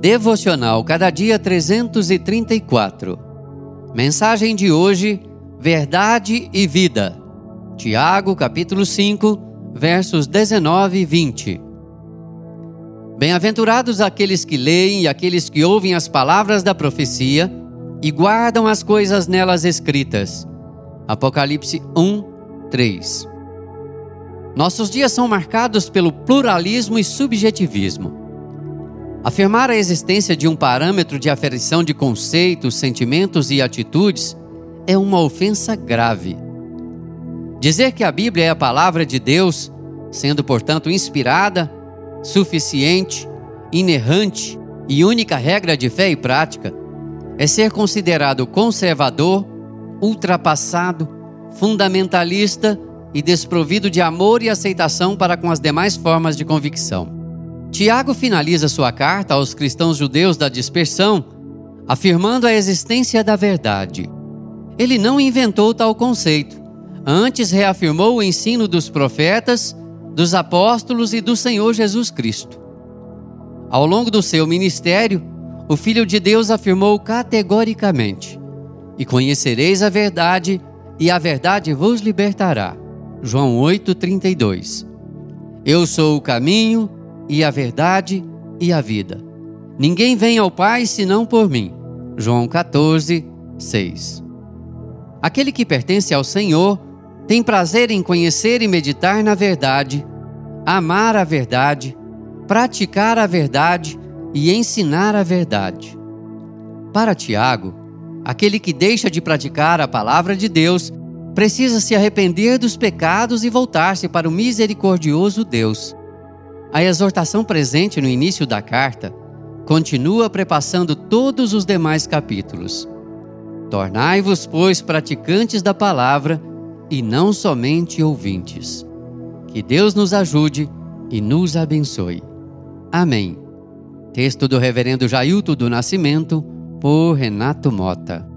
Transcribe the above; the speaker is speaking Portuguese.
Devocional Cada Dia 334. Mensagem de hoje: Verdade e Vida. Tiago, capítulo 5, versos 19 e 20. Bem-aventurados aqueles que leem e aqueles que ouvem as palavras da profecia e guardam as coisas nelas escritas. Apocalipse 1, 3. Nossos dias são marcados pelo pluralismo e subjetivismo. Afirmar a existência de um parâmetro de aferição de conceitos, sentimentos e atitudes é uma ofensa grave. Dizer que a Bíblia é a palavra de Deus, sendo portanto inspirada, suficiente, inerrante e única regra de fé e prática, é ser considerado conservador, ultrapassado, fundamentalista e desprovido de amor e aceitação para com as demais formas de convicção. Tiago finaliza sua carta aos cristãos judeus da dispersão, afirmando a existência da verdade. Ele não inventou tal conceito, antes reafirmou o ensino dos profetas, dos apóstolos e do Senhor Jesus Cristo. Ao longo do seu ministério, o Filho de Deus afirmou categoricamente: E conhecereis a verdade, e a verdade vos libertará. João 8:32. Eu sou o caminho, e a verdade e a vida. Ninguém vem ao Pai senão por mim. João 14, 6. Aquele que pertence ao Senhor tem prazer em conhecer e meditar na verdade, amar a verdade, praticar a verdade e ensinar a verdade. Para Tiago, aquele que deixa de praticar a palavra de Deus precisa se arrepender dos pecados e voltar-se para o misericordioso Deus. A exortação presente no início da carta continua prepassando todos os demais capítulos. Tornai-vos, pois, praticantes da palavra e não somente ouvintes. Que Deus nos ajude e nos abençoe. Amém. Texto do Reverendo Jailton do Nascimento, por Renato Mota.